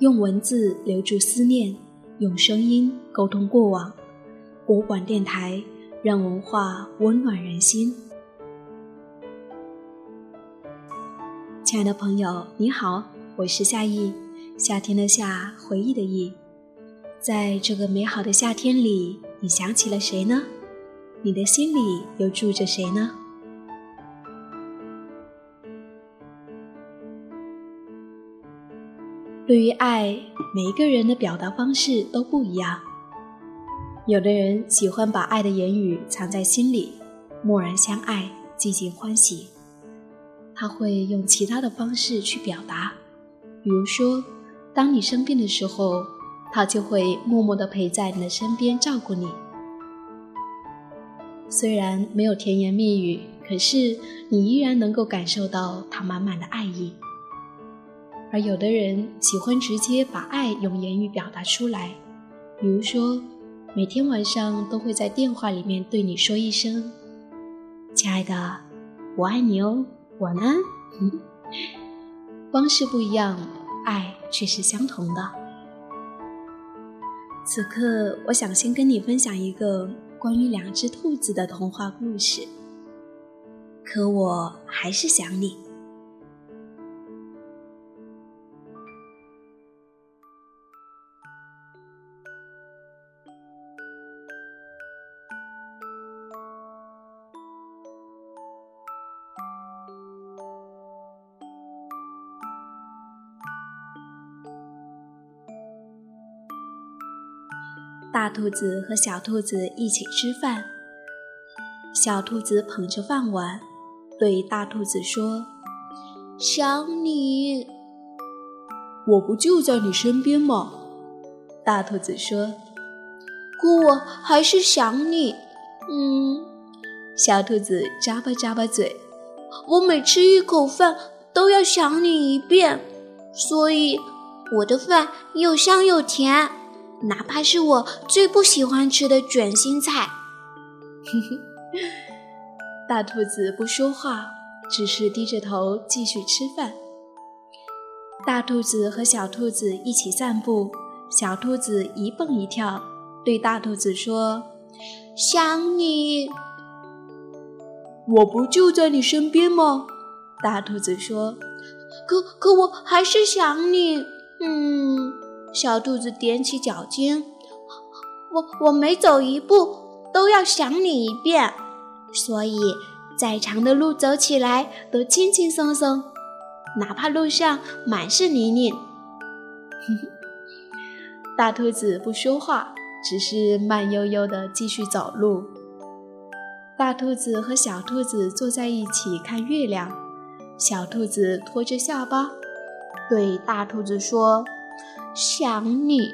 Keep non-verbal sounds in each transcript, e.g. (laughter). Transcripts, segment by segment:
用文字留住思念，用声音沟通过往。国馆电台让文化温暖人心。亲爱的朋友，你好，我是夏意，夏天的夏，回忆的忆。在这个美好的夏天里，你想起了谁呢？你的心里又住着谁呢？对于爱，每一个人的表达方式都不一样。有的人喜欢把爱的言语藏在心里，默然相爱，寂静欢喜。他会用其他的方式去表达，比如说，当你生病的时候，他就会默默地陪在你的身边照顾你。虽然没有甜言蜜语，可是你依然能够感受到他满满的爱意。而有的人喜欢直接把爱用言语表达出来，比如说，每天晚上都会在电话里面对你说一声：“亲爱的，我爱你哦，晚安。”方式不一样，爱却是相同的。此刻，我想先跟你分享一个关于两只兔子的童话故事。可我还是想你。大兔子和小兔子一起吃饭。小兔子捧着饭碗，对大兔子说：“想你，我不就在你身边吗？”大兔子说：“可我还是想你。”嗯，小兔子咂巴咂巴嘴：“我每吃一口饭都要想你一遍，所以我的饭又香又甜。”哪怕是我最不喜欢吃的卷心菜，(laughs) 大兔子不说话，只是低着头继续吃饭。大兔子和小兔子一起散步，小兔子一蹦一跳，对大兔子说：“想你，我不就在你身边吗？”大兔子说：“可可我还是想你。”嗯。小兔子踮起脚尖，我我每走一步都要想你一遍，所以再长的路走起来都轻轻松松，哪怕路上满是泥泞。(laughs) 大兔子不说话，只是慢悠悠地继续走路。大兔子和小兔子坐在一起看月亮，小兔子托着下巴，对大兔子说。想你，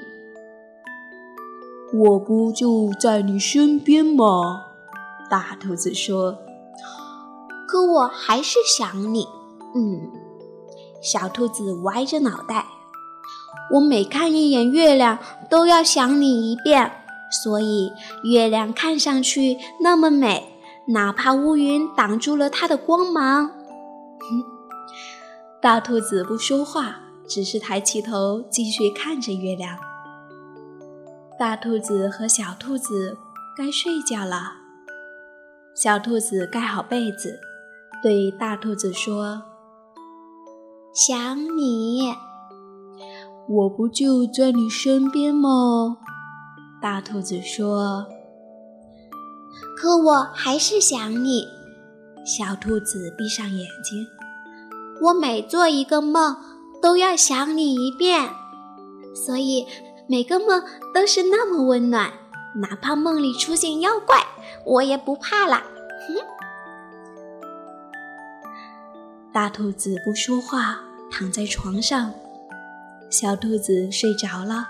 我不就在你身边吗？大兔子说。可我还是想你。嗯，小兔子歪着脑袋。我每看一眼月亮，都要想你一遍，所以月亮看上去那么美，哪怕乌云挡住了它的光芒。大兔子不说话。只是抬起头，继续看着月亮。大兔子和小兔子该睡觉了。小兔子盖好被子，对大兔子说：“想你，我不就在你身边吗？”大兔子说：“可我还是想你。”小兔子闭上眼睛。我每做一个梦。都要想你一遍，所以每个梦都是那么温暖，哪怕梦里出现妖怪，我也不怕啦。哼大兔子不说话，躺在床上，小兔子睡着了。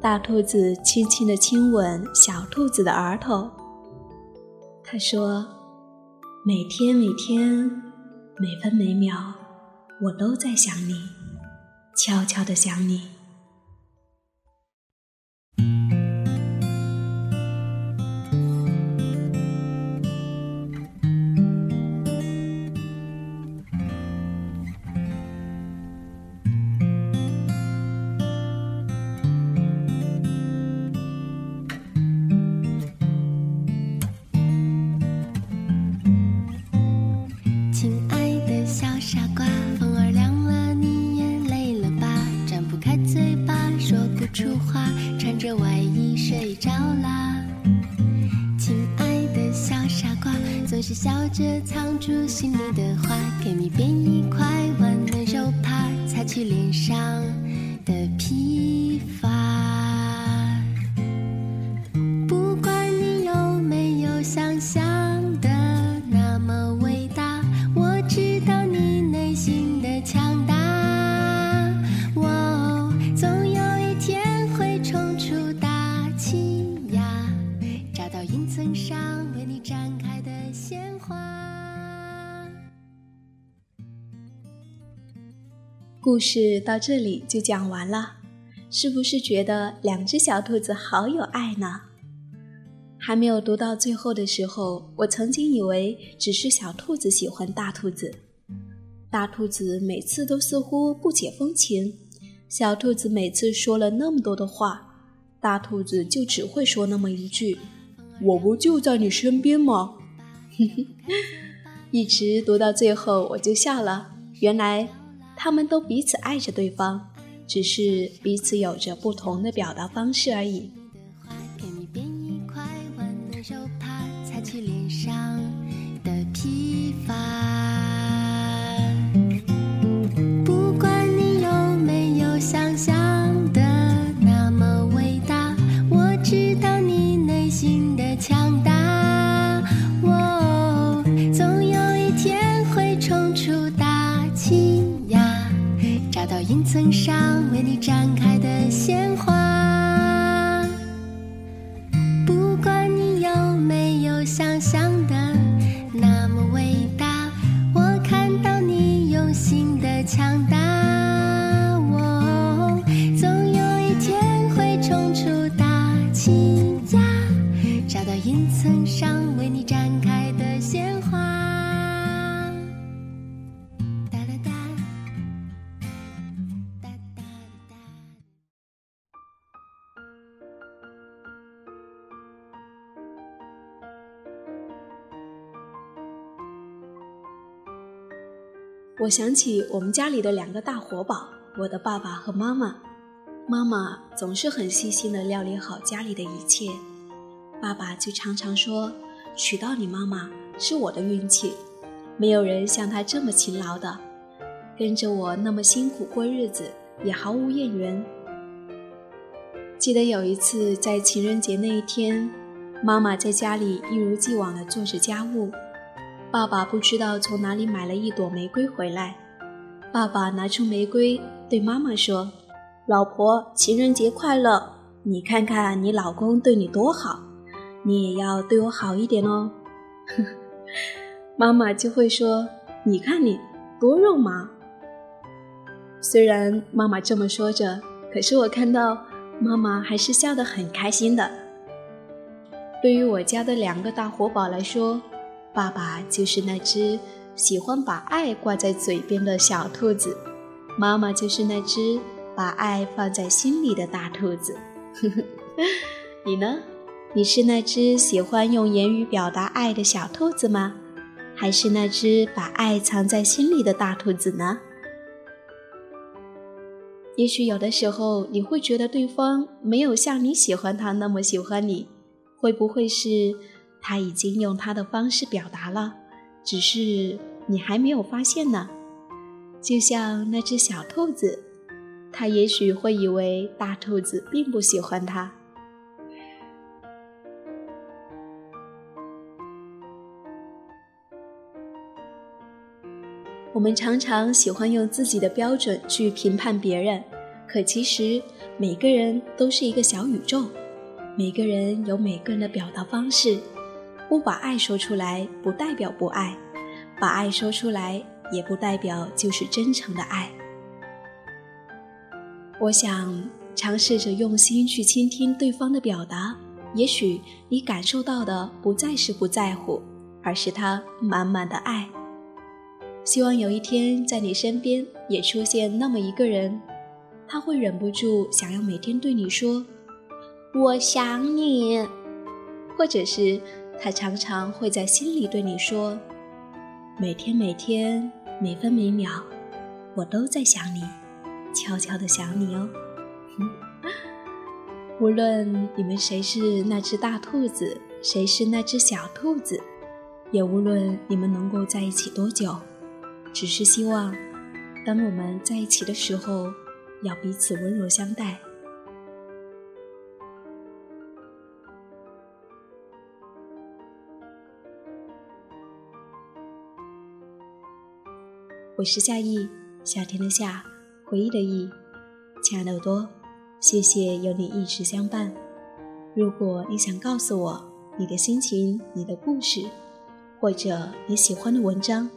大兔子轻轻地亲吻小兔子的额头，他说：“每天每天，每分每秒。”我都在想你，悄悄的想你。着藏住心里的话，给你编一块温暖手帕，擦去脸上的疲乏。不管你有没有想象故事到这里就讲完了，是不是觉得两只小兔子好有爱呢？还没有读到最后的时候，我曾经以为只是小兔子喜欢大兔子，大兔子每次都似乎不解风情，小兔子每次说了那么多的话，大兔子就只会说那么一句：“我不就在你身边吗？” (laughs) 一直读到最后，我就笑了，原来。他们都彼此爱着对方，只是彼此有着不同的表达方式而已。我想起我们家里的两个大活宝，我的爸爸和妈妈。妈妈总是很细心地料理好家里的一切，爸爸就常常说：“娶到你妈妈是我的运气，没有人像她这么勤劳的，跟着我那么辛苦过日子，也毫无怨言。”记得有一次在情人节那一天，妈妈在家里一如既往地做着家务。爸爸不知道从哪里买了一朵玫瑰回来，爸爸拿出玫瑰对妈妈说：“老婆，情人节快乐！你看看你老公对你多好，你也要对我好一点哦。(laughs) ”妈妈就会说：“你看你多肉麻。”虽然妈妈这么说着，可是我看到妈妈还是笑得很开心的。对于我家的两个大活宝来说，爸爸就是那只喜欢把爱挂在嘴边的小兔子，妈妈就是那只把爱放在心里的大兔子。(laughs) 你呢？你是那只喜欢用言语表达爱的小兔子吗？还是那只把爱藏在心里的大兔子呢？也许有的时候你会觉得对方没有像你喜欢他那么喜欢你，会不会是？他已经用他的方式表达了，只是你还没有发现呢。就像那只小兔子，它也许会以为大兔子并不喜欢它。我们常常喜欢用自己的标准去评判别人，可其实每个人都是一个小宇宙，每个人有每个人的表达方式。不把爱说出来，不代表不爱；把爱说出来，也不代表就是真诚的爱。我想尝试着用心去倾听对方的表达，也许你感受到的不再是不在乎，而是他满满的爱。希望有一天在你身边也出现那么一个人，他会忍不住想要每天对你说：“我想你”，或者是。他常常会在心里对你说：“每天每天每分每秒，我都在想你，悄悄的想你哦。(laughs) ”无论你们谁是那只大兔子，谁是那只小兔子，也无论你们能够在一起多久，只是希望，当我们在一起的时候，要彼此温柔相待。我是夏意，夏天的夏，回忆的忆，亲爱的耳朵，谢谢有你一直相伴。如果你想告诉我你的心情、你的故事，或者你喜欢的文章，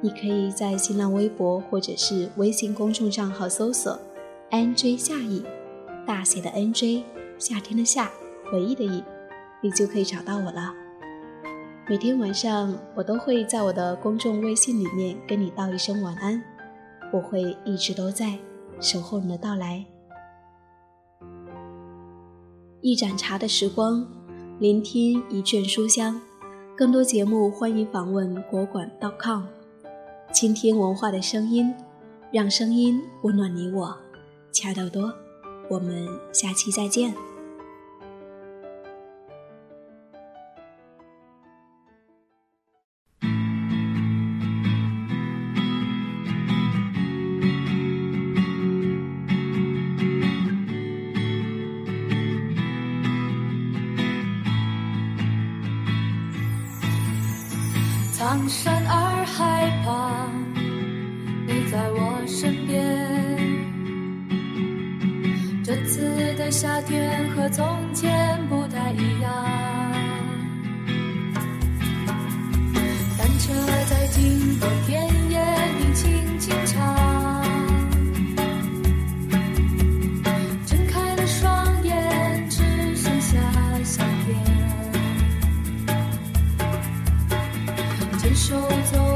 你可以在新浪微博或者是微信公众账号搜索 “nj 夏意”，大写的 “nj”，夏天的夏，回忆的忆，你就可以找到我了。每天晚上，我都会在我的公众微信里面跟你道一声晚安，我会一直都在守候你的到来。一盏茶的时光，聆听一卷书香。更多节目，欢迎访问国馆 .com，倾听文化的声音，让声音温暖你我。亲爱的耳朵，我们下期再见。苍山洱海旁你在我身边。这次的夏天和从前不太一样。单车在经过天手走。